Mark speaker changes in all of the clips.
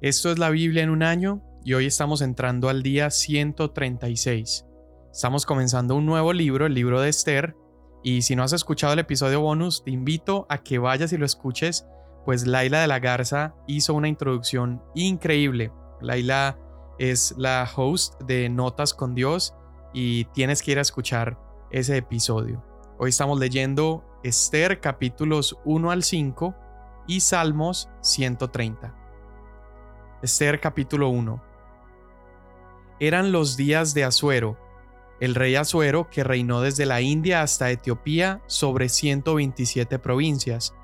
Speaker 1: Esto es la Biblia en un año y hoy estamos entrando al día 136. Estamos comenzando un nuevo libro, el libro de Esther, y si no has escuchado el episodio bonus, te invito a que vayas y lo escuches, pues Laila de la Garza hizo una introducción increíble. Laila es la host de Notas con Dios y tienes que ir a escuchar ese episodio. Hoy estamos leyendo Esther capítulos 1 al 5 y Salmos 130. Esther capítulo 1. Eran los días de Asuero, el rey Asuero que reinó desde la India hasta Etiopía sobre 127 provincias.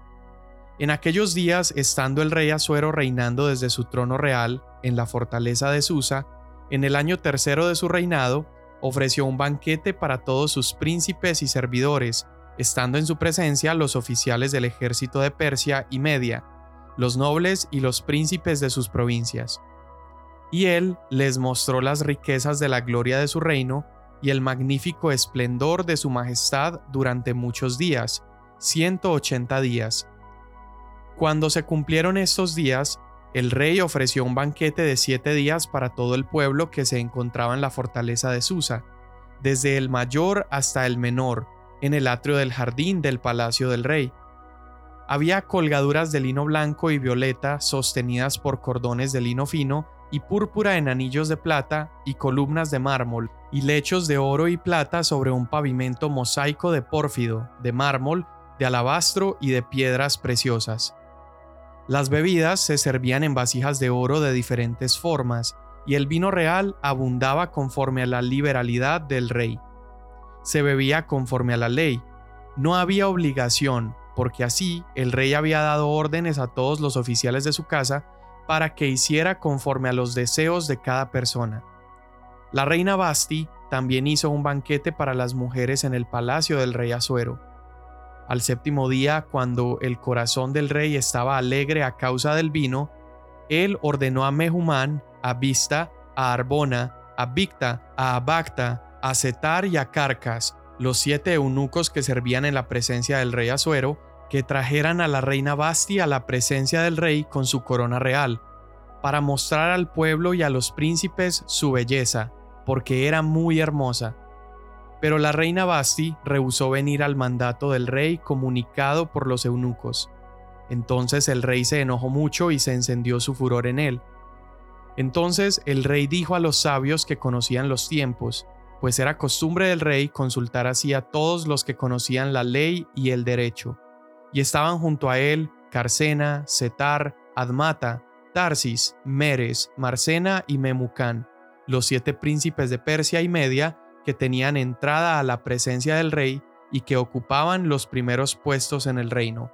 Speaker 1: En aquellos días, estando el rey Asuero reinando desde su trono real en la fortaleza de Susa, en el año tercero de su reinado, ofreció un banquete para todos sus príncipes y servidores, estando en su presencia los oficiales del ejército de Persia y Media, los nobles y los príncipes de sus provincias. Y él les mostró las riquezas de la gloria de su reino y el magnífico esplendor de su majestad durante muchos días, 180 días. Cuando se cumplieron estos días, el rey ofreció un banquete de siete días para todo el pueblo que se encontraba en la fortaleza de Susa, desde el mayor hasta el menor, en el atrio del jardín del palacio del rey. Había colgaduras de lino blanco y violeta sostenidas por cordones de lino fino y púrpura en anillos de plata y columnas de mármol y lechos de oro y plata sobre un pavimento mosaico de pórfido, de mármol, de alabastro y de piedras preciosas. Las bebidas se servían en vasijas de oro de diferentes formas, y el vino real abundaba conforme a la liberalidad del rey. Se bebía conforme a la ley. No había obligación, porque así el rey había dado órdenes a todos los oficiales de su casa para que hiciera conforme a los deseos de cada persona. La reina Basti también hizo un banquete para las mujeres en el palacio del rey Asuero. Al séptimo día, cuando el corazón del rey estaba alegre a causa del vino, él ordenó a Mehumán, a Vista, a Arbona, a Victa, a Abacta, a Setar y a Carcas, los siete eunucos que servían en la presencia del rey Asuero, que trajeran a la reina Basti a la presencia del rey con su corona real, para mostrar al pueblo y a los príncipes su belleza, porque era muy hermosa. Pero la reina Basti rehusó venir al mandato del rey comunicado por los eunucos. Entonces el rey se enojó mucho y se encendió su furor en él. Entonces el rey dijo a los sabios que conocían los tiempos, pues era costumbre del rey consultar así a todos los que conocían la ley y el derecho, y estaban junto a él Carcena, Setar, Admata, Tarsis, Meres, Marcena y Memucán, los siete príncipes de Persia y Media que tenían entrada a la presencia del rey y que ocupaban los primeros puestos en el reino.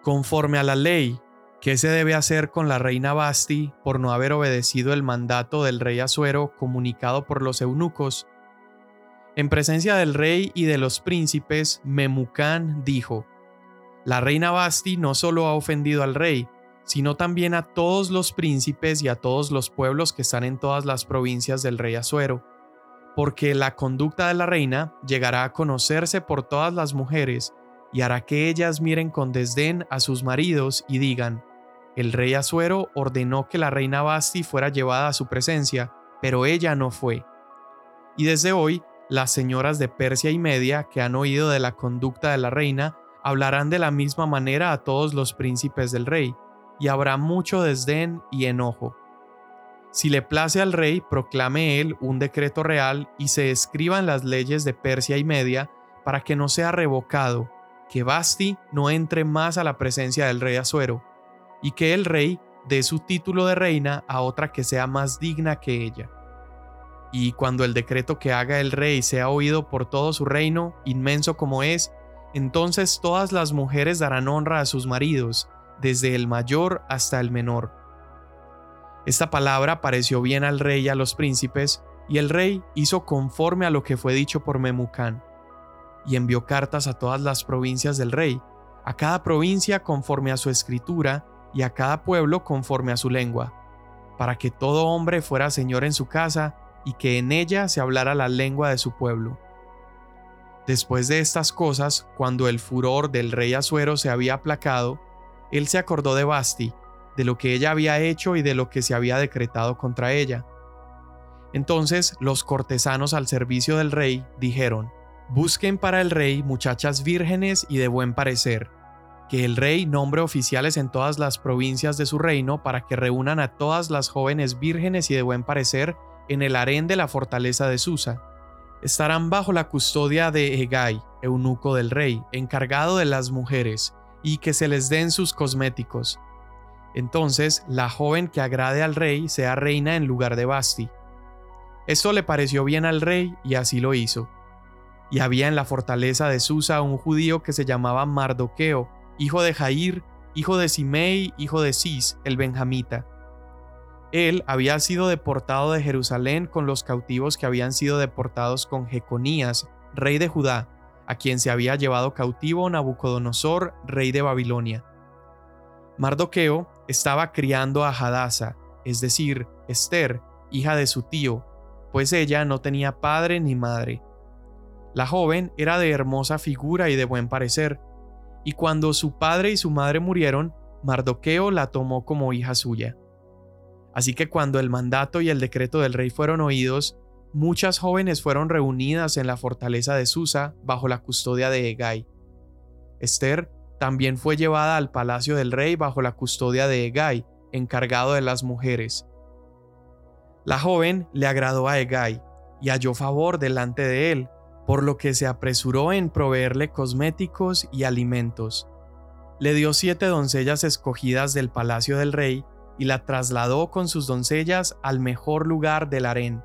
Speaker 1: Conforme a la ley, ¿qué se debe hacer con la reina Basti por no haber obedecido el mandato del rey Asuero comunicado por los eunucos? En presencia del rey y de los príncipes, Memucán dijo, La reina Basti no solo ha ofendido al rey, sino también a todos los príncipes y a todos los pueblos que están en todas las provincias del rey Asuero, porque la conducta de la reina llegará a conocerse por todas las mujeres y hará que ellas miren con desdén a sus maridos y digan, el rey Asuero ordenó que la reina Basti fuera llevada a su presencia, pero ella no fue. Y desde hoy, las señoras de Persia y Media que han oído de la conducta de la reina hablarán de la misma manera a todos los príncipes del rey, y habrá mucho desdén y enojo. Si le place al rey, proclame él un decreto real y se escriban las leyes de Persia y Media para que no sea revocado, que Basti no entre más a la presencia del rey Asuero, y que el rey dé su título de reina a otra que sea más digna que ella. Y cuando el decreto que haga el rey sea oído por todo su reino, inmenso como es, entonces todas las mujeres darán honra a sus maridos, desde el mayor hasta el menor. Esta palabra pareció bien al rey y a los príncipes, y el rey hizo conforme a lo que fue dicho por Memucán, y envió cartas a todas las provincias del rey, a cada provincia conforme a su escritura, y a cada pueblo conforme a su lengua, para que todo hombre fuera señor en su casa, y que en ella se hablara la lengua de su pueblo. Después de estas cosas, cuando el furor del rey Asuero se había aplacado, él se acordó de Basti de lo que ella había hecho y de lo que se había decretado contra ella. Entonces los cortesanos al servicio del rey dijeron, Busquen para el rey muchachas vírgenes y de buen parecer, que el rey nombre oficiales en todas las provincias de su reino para que reúnan a todas las jóvenes vírgenes y de buen parecer en el harén de la fortaleza de Susa. Estarán bajo la custodia de Egay, eunuco del rey, encargado de las mujeres, y que se les den sus cosméticos. Entonces la joven que agrade al rey sea reina en lugar de Basti. Esto le pareció bien al rey y así lo hizo. Y había en la fortaleza de Susa un judío que se llamaba Mardoqueo, hijo de Jair, hijo de Simei, hijo de Cis, el benjamita. Él había sido deportado de Jerusalén con los cautivos que habían sido deportados con Jeconías, rey de Judá, a quien se había llevado cautivo Nabucodonosor, rey de Babilonia. Mardoqueo estaba criando a Hadasa, es decir, Esther, hija de su tío, pues ella no tenía padre ni madre. La joven era de hermosa figura y de buen parecer, y cuando su padre y su madre murieron, Mardoqueo la tomó como hija suya. Así que cuando el mandato y el decreto del rey fueron oídos, muchas jóvenes fueron reunidas en la fortaleza de Susa bajo la custodia de Egay. Esther también fue llevada al palacio del rey bajo la custodia de Egay, encargado de las mujeres. La joven le agradó a Egay y halló favor delante de él, por lo que se apresuró en proveerle cosméticos y alimentos. Le dio siete doncellas escogidas del palacio del rey y la trasladó con sus doncellas al mejor lugar del harén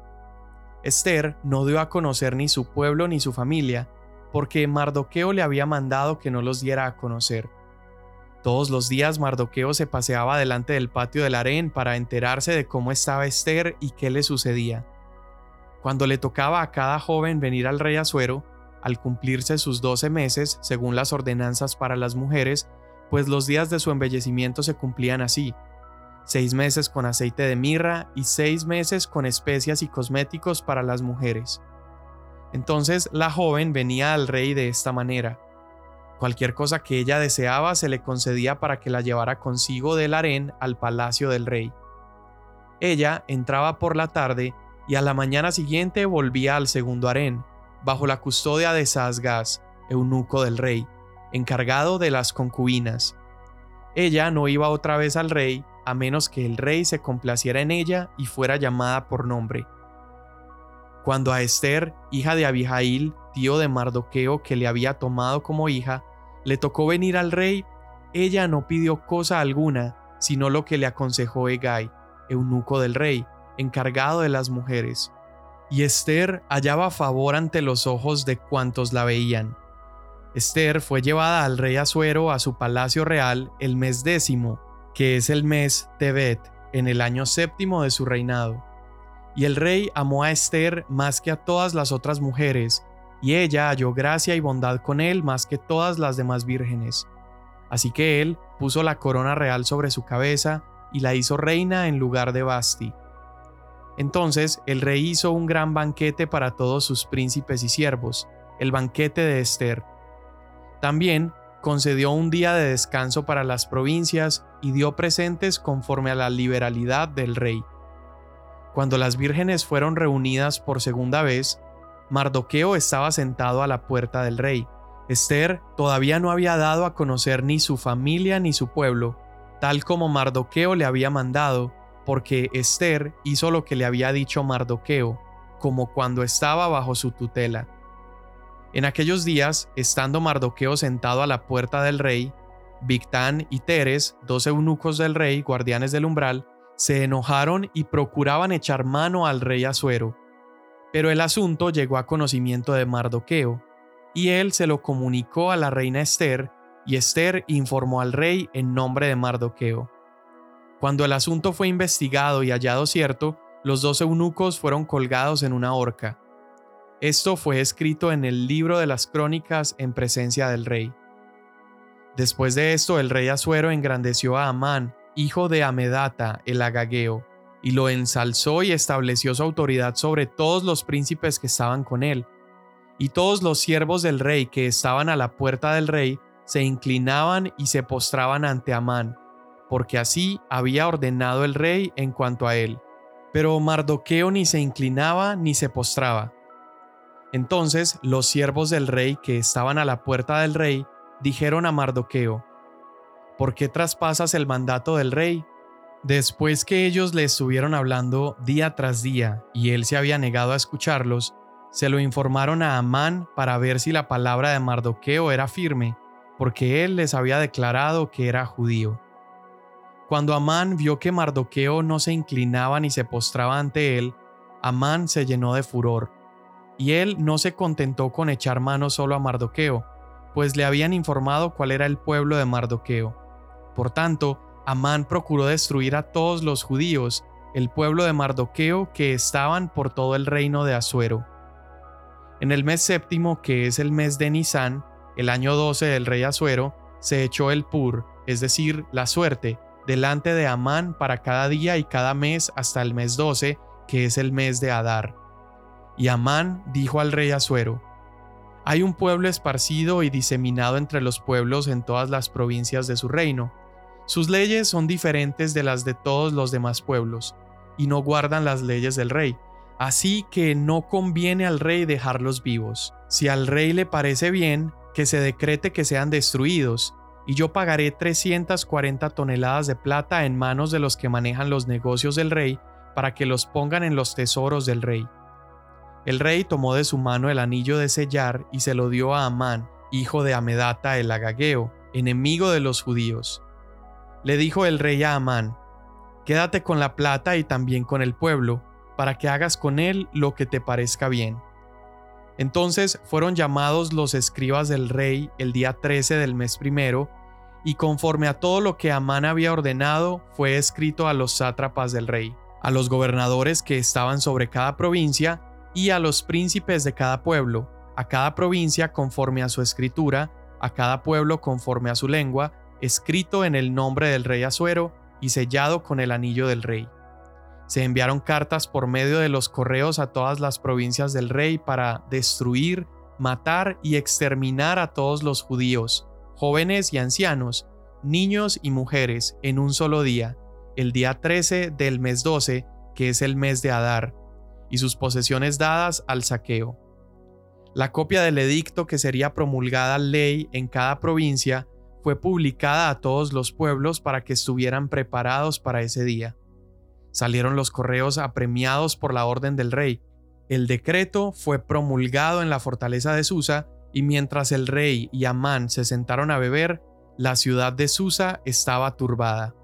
Speaker 1: Esther no dio a conocer ni su pueblo ni su familia, porque Mardoqueo le había mandado que no los diera a conocer. Todos los días Mardoqueo se paseaba delante del patio del harén para enterarse de cómo estaba Esther y qué le sucedía. Cuando le tocaba a cada joven venir al rey Asuero, al cumplirse sus doce meses, según las ordenanzas para las mujeres, pues los días de su embellecimiento se cumplían así, seis meses con aceite de mirra y seis meses con especias y cosméticos para las mujeres. Entonces la joven venía al rey de esta manera. Cualquier cosa que ella deseaba se le concedía para que la llevara consigo del harén al palacio del rey. Ella entraba por la tarde y a la mañana siguiente volvía al segundo harén, bajo la custodia de Sasgas, eunuco del rey, encargado de las concubinas. Ella no iba otra vez al rey a menos que el rey se complaciera en ella y fuera llamada por nombre. Cuando a Esther, hija de Abijail, tío de Mardoqueo que le había tomado como hija, le tocó venir al rey, ella no pidió cosa alguna, sino lo que le aconsejó Egay, eunuco del rey, encargado de las mujeres. Y Esther hallaba favor ante los ojos de cuantos la veían. Esther fue llevada al rey Asuero a su palacio real el mes décimo, que es el mes Tebet, en el año séptimo de su reinado. Y el rey amó a Esther más que a todas las otras mujeres, y ella halló gracia y bondad con él más que todas las demás vírgenes. Así que él puso la corona real sobre su cabeza y la hizo reina en lugar de Basti. Entonces el rey hizo un gran banquete para todos sus príncipes y siervos, el banquete de Esther. También concedió un día de descanso para las provincias y dio presentes conforme a la liberalidad del rey. Cuando las vírgenes fueron reunidas por segunda vez, Mardoqueo estaba sentado a la puerta del rey. Esther todavía no había dado a conocer ni su familia ni su pueblo, tal como Mardoqueo le había mandado, porque Esther hizo lo que le había dicho Mardoqueo, como cuando estaba bajo su tutela. En aquellos días, estando Mardoqueo sentado a la puerta del rey, Victán y Teres, dos eunucos del rey, guardianes del umbral, se enojaron y procuraban echar mano al rey Asuero. Pero el asunto llegó a conocimiento de Mardoqueo, y él se lo comunicó a la reina Esther, y Esther informó al rey en nombre de Mardoqueo. Cuando el asunto fue investigado y hallado cierto, los dos eunucos fueron colgados en una horca. Esto fue escrito en el libro de las crónicas en presencia del rey. Después de esto, el rey Asuero engrandeció a Amán, hijo de Amedata, el agageo, y lo ensalzó y estableció su autoridad sobre todos los príncipes que estaban con él. Y todos los siervos del rey que estaban a la puerta del rey se inclinaban y se postraban ante Amán, porque así había ordenado el rey en cuanto a él. Pero Mardoqueo ni se inclinaba ni se postraba. Entonces los siervos del rey que estaban a la puerta del rey dijeron a Mardoqueo, ¿Por qué traspasas el mandato del rey? Después que ellos le estuvieron hablando día tras día y él se había negado a escucharlos, se lo informaron a Amán para ver si la palabra de Mardoqueo era firme, porque él les había declarado que era judío. Cuando Amán vio que Mardoqueo no se inclinaba ni se postraba ante él, Amán se llenó de furor, y él no se contentó con echar mano solo a Mardoqueo, pues le habían informado cuál era el pueblo de Mardoqueo. Por tanto, Amán procuró destruir a todos los judíos, el pueblo de Mardoqueo que estaban por todo el reino de Asuero. En el mes séptimo, que es el mes de Nisán, el año 12 del rey Asuero, se echó el pur, es decir, la suerte, delante de Amán para cada día y cada mes hasta el mes 12, que es el mes de Adar. Y Amán dijo al rey Asuero, Hay un pueblo esparcido y diseminado entre los pueblos en todas las provincias de su reino. Sus leyes son diferentes de las de todos los demás pueblos, y no guardan las leyes del rey, Así que no conviene al rey dejarlos vivos. Si al rey le parece bien, que se decrete que sean destruidos, y yo pagaré 340 toneladas de plata en manos de los que manejan los negocios del rey, para que los pongan en los tesoros del rey. El rey tomó de su mano el anillo de sellar y se lo dio a Amán, hijo de Amedata el Agageo, enemigo de los judíos. Le dijo el rey a Amán, Quédate con la plata y también con el pueblo, para que hagas con él lo que te parezca bien. Entonces fueron llamados los escribas del rey el día 13 del mes primero, y conforme a todo lo que Amán había ordenado, fue escrito a los sátrapas del rey, a los gobernadores que estaban sobre cada provincia, y a los príncipes de cada pueblo, a cada provincia conforme a su escritura, a cada pueblo conforme a su lengua, escrito en el nombre del rey Asuero y sellado con el anillo del rey. Se enviaron cartas por medio de los correos a todas las provincias del rey para destruir, matar y exterminar a todos los judíos, jóvenes y ancianos, niños y mujeres, en un solo día, el día 13 del mes 12, que es el mes de Adar, y sus posesiones dadas al saqueo. La copia del edicto que sería promulgada ley en cada provincia fue publicada a todos los pueblos para que estuvieran preparados para ese día. Salieron los correos apremiados por la orden del rey. El decreto fue promulgado en la fortaleza de Susa, y mientras el rey y Amán se sentaron a beber, la ciudad de Susa estaba turbada.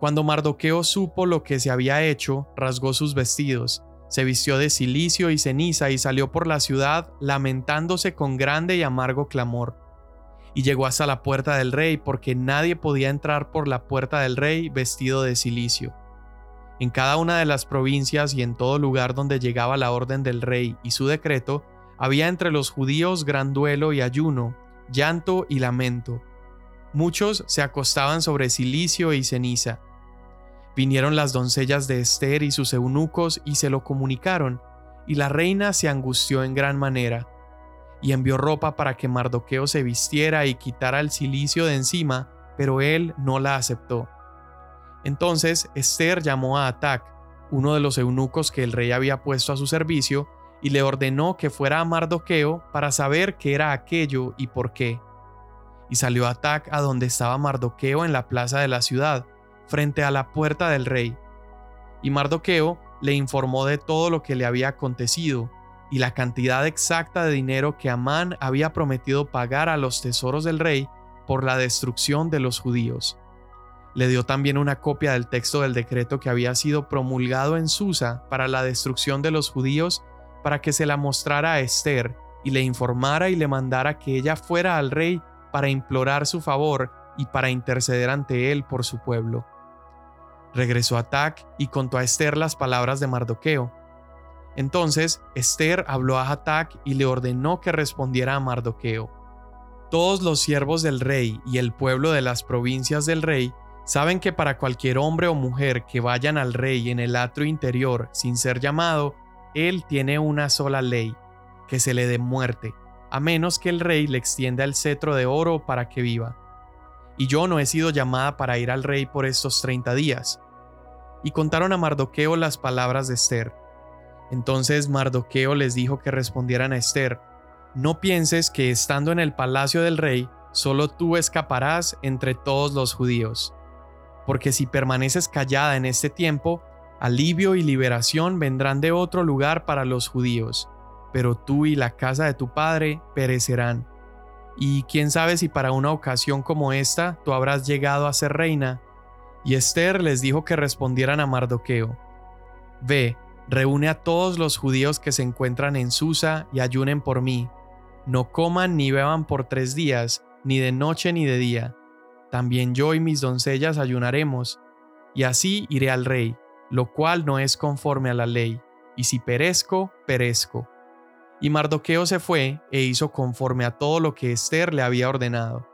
Speaker 1: Cuando Mardoqueo supo lo que se había hecho, rasgó sus vestidos, se vistió de cilicio y ceniza y salió por la ciudad lamentándose con grande y amargo clamor. Y llegó hasta la puerta del rey porque nadie podía entrar por la puerta del rey vestido de cilicio. En cada una de las provincias y en todo lugar donde llegaba la orden del rey y su decreto, había entre los judíos gran duelo y ayuno, llanto y lamento. Muchos se acostaban sobre silicio y ceniza. Vinieron las doncellas de Esther y sus eunucos y se lo comunicaron, y la reina se angustió en gran manera, y envió ropa para que Mardoqueo se vistiera y quitara el cilicio de encima, pero él no la aceptó. Entonces Esther llamó a Atac, uno de los eunucos que el rey había puesto a su servicio, y le ordenó que fuera a Mardoqueo para saber qué era aquello y por qué. Y salió Atac a donde estaba Mardoqueo en la plaza de la ciudad, frente a la puerta del rey. Y Mardoqueo le informó de todo lo que le había acontecido, y la cantidad exacta de dinero que Amán había prometido pagar a los tesoros del rey por la destrucción de los judíos. Le dio también una copia del texto del decreto que había sido promulgado en Susa para la destrucción de los judíos para que se la mostrara a Esther y le informara y le mandara que ella fuera al rey para implorar su favor y para interceder ante él por su pueblo. Regresó a Tac y contó a Esther las palabras de Mardoqueo. Entonces Esther habló a Hatac y le ordenó que respondiera a Mardoqueo. Todos los siervos del rey y el pueblo de las provincias del rey Saben que para cualquier hombre o mujer que vayan al rey en el atrio interior sin ser llamado, él tiene una sola ley, que se le dé muerte, a menos que el rey le extienda el cetro de oro para que viva. y yo no he sido llamada para ir al rey por estos treinta días. Y contaron a Mardoqueo las palabras de Esther. Entonces Mardoqueo les dijo que respondieran a Esther, No pienses que estando en el palacio del rey, solo tú escaparás entre todos los judíos. Porque si permaneces callada en este tiempo, alivio y liberación vendrán de otro lugar para los judíos, pero tú y la casa de tu padre perecerán. Y quién sabe si para una ocasión como esta tú habrás llegado a ser reina. Y Esther les dijo que respondieran a Mardoqueo. Ve, reúne a todos los judíos que se encuentran en Susa y ayunen por mí. No coman ni beban por tres días, ni de noche ni de día. También yo y mis doncellas ayunaremos, y así iré al rey, lo cual no es conforme a la ley, y si perezco, perezco. Y Mardoqueo se fue e hizo conforme a todo lo que Esther le había ordenado.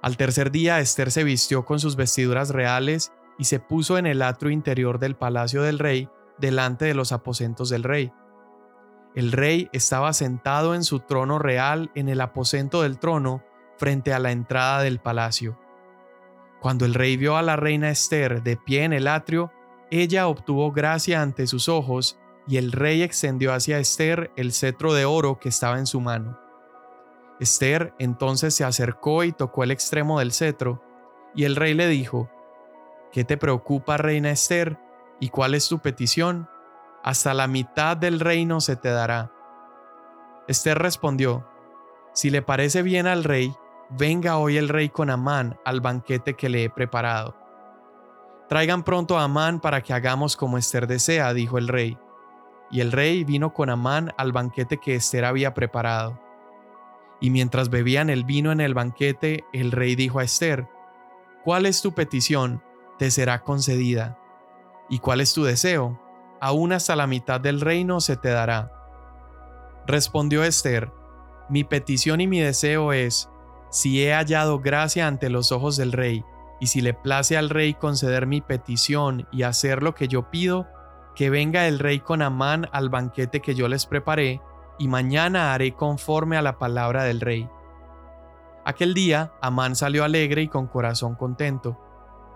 Speaker 1: Al tercer día Esther se vistió con sus vestiduras reales y se puso en el atrio interior del palacio del rey, delante de los aposentos del rey. El rey estaba sentado en su trono real en el aposento del trono, frente a la entrada del palacio. Cuando el rey vio a la reina Esther de pie en el atrio, ella obtuvo gracia ante sus ojos y el rey extendió hacia Esther el cetro de oro que estaba en su mano. Esther entonces se acercó y tocó el extremo del cetro, y el rey le dijo, ¿Qué te preocupa, reina Esther? ¿Y cuál es tu petición? Hasta la mitad del reino se te dará. Esther respondió, Si le parece bien al rey, venga hoy el rey con Amán al banquete que le he preparado. Traigan pronto a Amán para que hagamos como Esther desea, dijo el rey. Y el rey vino con Amán al banquete que Esther había preparado. Y mientras bebían el vino en el banquete, el rey dijo a Esther, ¿Cuál es tu petición? Te será concedida. ¿Y cuál es tu deseo? Aún hasta la mitad del reino se te dará. Respondió Esther, Mi petición y mi deseo es, si he hallado gracia ante los ojos del rey, y si le place al rey conceder mi petición y hacer lo que yo pido, que venga el rey con Amán al banquete que yo les preparé, y mañana haré conforme a la palabra del rey. Aquel día Amán salió alegre y con corazón contento.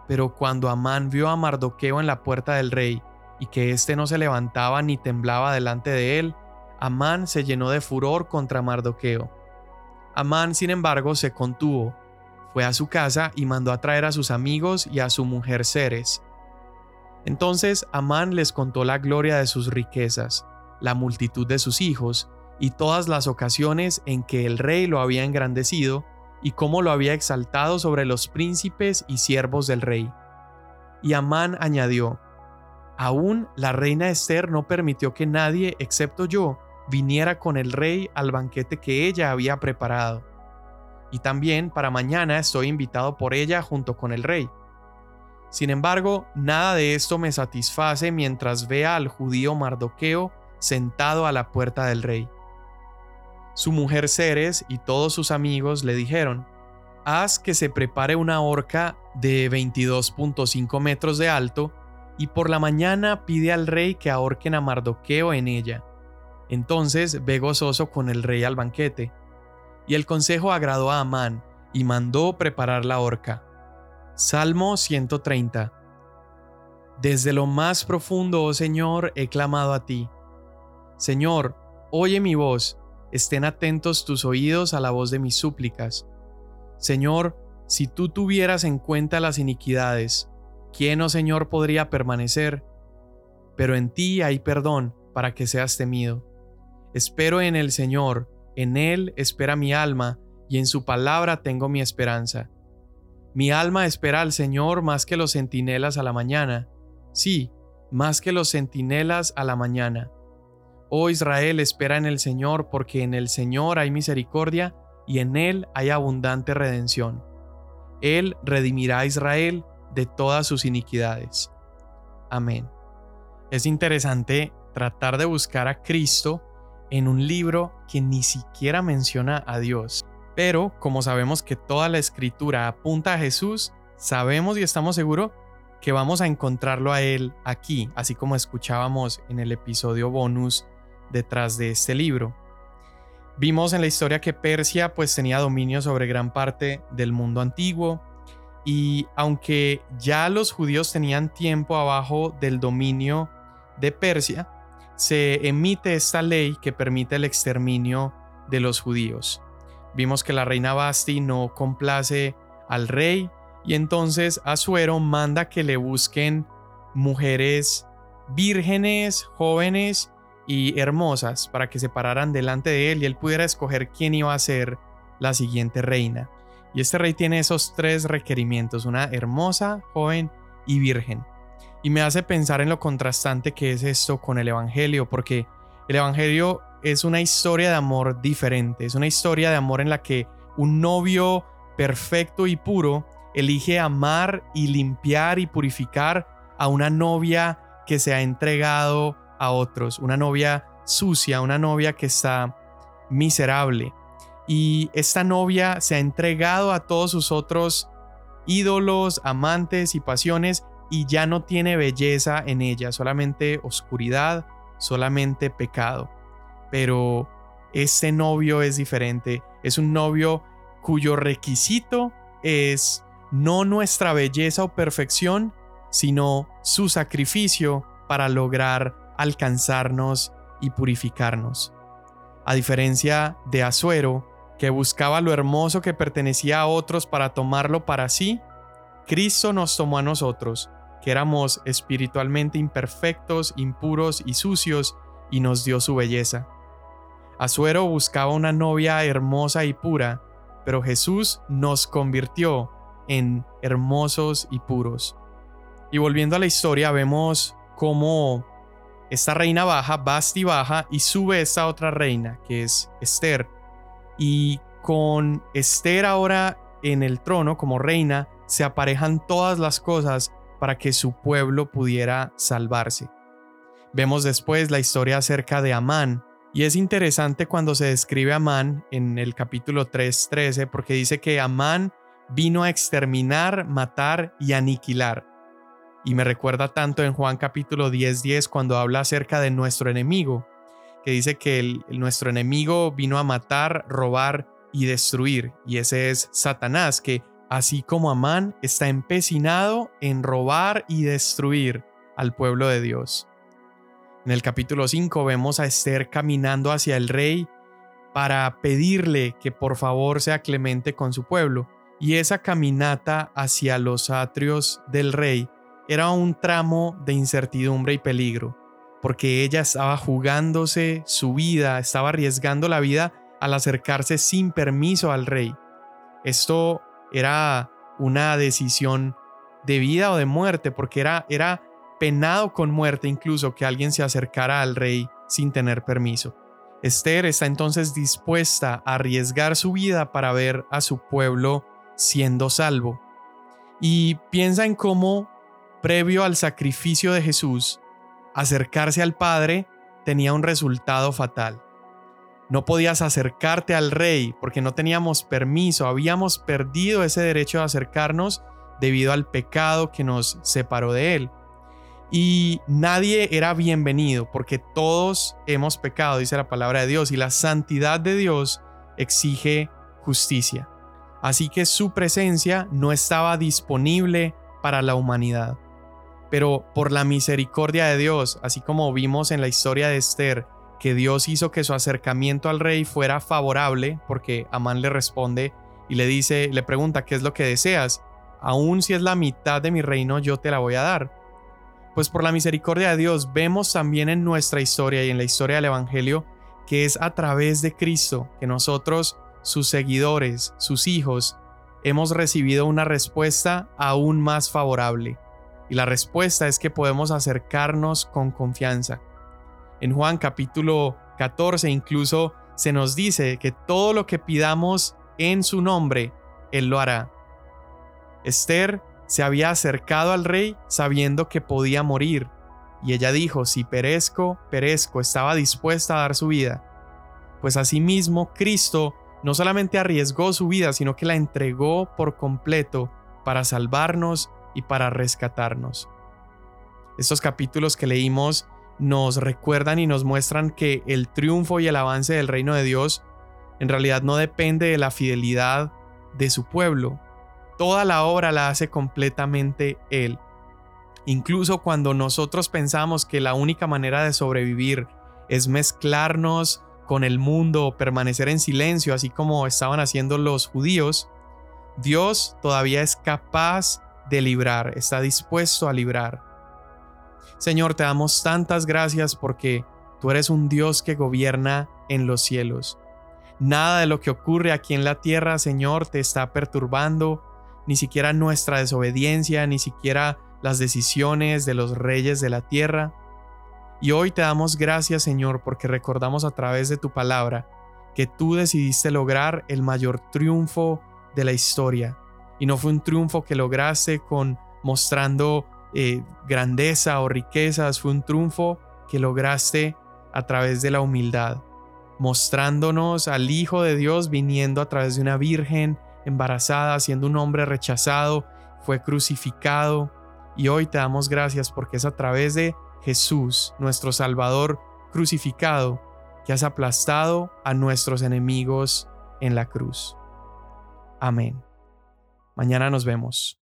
Speaker 1: Pero cuando Amán vio a Mardoqueo en la puerta del rey, y que éste no se levantaba ni temblaba delante de él, Amán se llenó de furor contra Mardoqueo. Amán, sin embargo, se contuvo, fue a su casa y mandó a traer a sus amigos y a su mujer Ceres, entonces Amán les contó la gloria de sus riquezas, la multitud de sus hijos, y todas las ocasiones en que el rey lo había engrandecido, y cómo lo había exaltado sobre los príncipes y siervos del rey. Y Amán añadió, Aún la reina Esther no permitió que nadie, excepto yo, viniera con el rey al banquete que ella había preparado. Y también para mañana estoy invitado por ella junto con el rey. Sin embargo, nada de esto me satisface mientras vea al judío Mardoqueo sentado a la puerta del rey. Su mujer Ceres y todos sus amigos le dijeron, Haz que se prepare una horca de 22.5 metros de alto, y por la mañana pide al rey que ahorquen a Mardoqueo en ella. Entonces ve gozoso con el rey al banquete. Y el consejo agradó a Amán, y mandó preparar la horca. Salmo 130 Desde lo más profundo, oh Señor, he clamado a ti. Señor, oye mi voz, estén atentos tus oídos a la voz de mis súplicas. Señor, si tú tuvieras en cuenta las iniquidades, ¿quién, oh Señor, podría permanecer? Pero en ti hay perdón para que seas temido. Espero en el Señor, en Él espera mi alma, y en su palabra tengo mi esperanza. Mi alma espera al Señor más que los centinelas a la mañana. Sí, más que los centinelas a la mañana. Oh Israel, espera en el Señor, porque en el Señor hay misericordia y en Él hay abundante redención. Él redimirá a Israel de todas sus iniquidades. Amén. Es interesante tratar de buscar a Cristo en un libro que ni siquiera menciona a Dios. Pero como sabemos que toda la escritura apunta a Jesús, sabemos y estamos seguros que vamos a encontrarlo a Él aquí, así como escuchábamos en el episodio bonus detrás de este libro. Vimos en la historia que Persia pues tenía dominio sobre gran parte del mundo antiguo y aunque ya los judíos tenían tiempo abajo del dominio de Persia, se emite esta ley que permite el exterminio de los judíos. Vimos que la reina Basti no complace al rey y entonces Asuero manda que le busquen mujeres vírgenes, jóvenes y hermosas para que se pararan delante de él y él pudiera escoger quién iba a ser la siguiente reina. Y este rey tiene esos tres requerimientos, una hermosa, joven y virgen. Y me hace pensar en lo contrastante que es esto con el Evangelio, porque el Evangelio es una historia de amor diferente, es una historia de amor en la que un novio perfecto y puro elige amar y limpiar y purificar a una novia que se ha entregado a otros, una novia sucia, una novia que está miserable. Y esta novia se ha entregado a todos sus otros ídolos, amantes y pasiones y ya no tiene belleza en ella, solamente oscuridad, solamente pecado. Pero este novio es diferente, es un novio cuyo requisito es no nuestra belleza o perfección, sino su sacrificio para lograr alcanzarnos y purificarnos. A diferencia de Asuero, que buscaba lo hermoso que pertenecía a otros para tomarlo para sí, Cristo nos tomó a nosotros, que éramos espiritualmente imperfectos, impuros y sucios, y nos dio su belleza. Asuero buscaba una novia hermosa y pura, pero Jesús nos convirtió en hermosos y puros. Y volviendo a la historia, vemos cómo esta reina baja, Basti baja y sube esta otra reina, que es Esther. Y con Esther ahora en el trono como reina, se aparejan todas las cosas para que su pueblo pudiera salvarse. Vemos después la historia acerca de Amán, y es interesante cuando se describe a Amán en el capítulo 3.13, porque dice que Amán vino a exterminar, matar y aniquilar. Y me recuerda tanto en Juan capítulo 10:10 10, cuando habla acerca de nuestro enemigo, que dice que nuestro enemigo vino a matar, robar y destruir. Y ese es Satanás, que así como Amán está empecinado en robar y destruir al pueblo de Dios. En el capítulo 5 vemos a Esther caminando hacia el rey para pedirle que por favor sea clemente con su pueblo. Y esa caminata hacia los atrios del rey era un tramo de incertidumbre y peligro, porque ella estaba jugándose su vida, estaba arriesgando la vida al acercarse sin permiso al rey. Esto era una decisión de vida o de muerte, porque era, era penado con muerte incluso que alguien se acercara al rey sin tener permiso. Esther está entonces dispuesta a arriesgar su vida para ver a su pueblo siendo salvo. Y piensa en cómo previo al sacrificio de Jesús, acercarse al Padre tenía un resultado fatal. No podías acercarte al Rey porque no teníamos permiso, habíamos perdido ese derecho de acercarnos debido al pecado que nos separó de Él. Y nadie era bienvenido porque todos hemos pecado, dice la palabra de Dios, y la santidad de Dios exige justicia. Así que su presencia no estaba disponible para la humanidad pero por la misericordia de Dios, así como vimos en la historia de Esther, que Dios hizo que su acercamiento al rey fuera favorable, porque Amán le responde y le dice, le pregunta, ¿qué es lo que deseas? Aún si es la mitad de mi reino, yo te la voy a dar. Pues por la misericordia de Dios vemos también en nuestra historia y en la historia del Evangelio que es a través de Cristo que nosotros, sus seguidores, sus hijos, hemos recibido una respuesta aún más favorable. Y la respuesta es que podemos acercarnos con confianza. En Juan capítulo 14 incluso se nos dice que todo lo que pidamos en su nombre, Él lo hará. Esther se había acercado al rey sabiendo que podía morir, y ella dijo, si perezco, perezco, estaba dispuesta a dar su vida. Pues asimismo, Cristo no solamente arriesgó su vida, sino que la entregó por completo para salvarnos y para rescatarnos. Estos capítulos que leímos nos recuerdan y nos muestran que el triunfo y el avance del reino de Dios en realidad no depende de la fidelidad de su pueblo. Toda la obra la hace completamente Él. Incluso cuando nosotros pensamos que la única manera de sobrevivir es mezclarnos con el mundo, permanecer en silencio, así como estaban haciendo los judíos, Dios todavía es capaz de librar, está dispuesto a librar. Señor, te damos tantas gracias porque tú eres un Dios que gobierna en los cielos. Nada de lo que ocurre aquí en la tierra, Señor, te está perturbando, ni siquiera nuestra desobediencia, ni siquiera las decisiones de los reyes de la tierra. Y hoy te damos gracias, Señor, porque recordamos a través de tu palabra que tú decidiste lograr el mayor triunfo de la historia. Y no fue un triunfo que lograste con mostrando eh, grandeza o riquezas, fue un triunfo que lograste a través de la humildad, mostrándonos al Hijo de Dios viniendo a través de una virgen embarazada, siendo un hombre rechazado, fue crucificado. Y hoy te damos gracias porque es a través de Jesús, nuestro Salvador crucificado, que has aplastado a nuestros enemigos en la cruz. Amén. Mañana nos vemos.